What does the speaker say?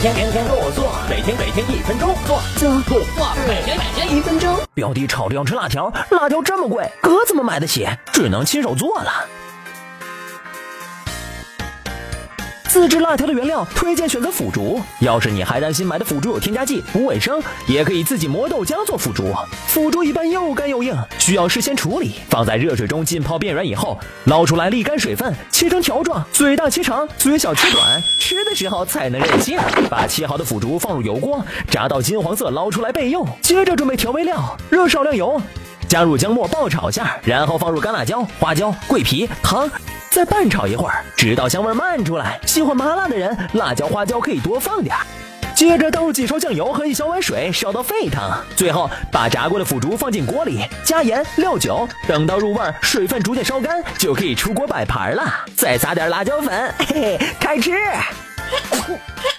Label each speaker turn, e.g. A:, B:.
A: 天天天天跟我做，每天每天一分钟做
B: 做
A: 做做，每天每天一分钟。
B: 表弟吵着要吃辣条，辣条这么贵，哥怎么买得起？只能亲手做了。自制辣条的原料，推荐选择腐竹。要是你还担心买的腐竹有添加剂不卫生，也可以自己磨豆浆做腐竹。腐竹一般又干又硬，需要事先处理，放在热水中浸泡变软以后，捞出来沥干水分，切成条状，嘴大切长，嘴小切短，吃的时候才能任性。把切好的腐竹放入油锅，炸到金黄色，捞出来备用。接着准备调味料，热少量油，加入姜末爆炒下，然后放入干辣椒、花椒、桂皮、糖。再拌炒一会儿，直到香味漫出来。喜欢麻辣的人，辣椒、花椒可以多放点。接着倒入几勺酱油和一小碗水，烧到沸腾。最后把炸过的腐竹放进锅里，加盐、料酒，等到入味儿，水分逐渐烧干，就可以出锅摆盘了。再撒点辣椒粉，嘿嘿，开吃。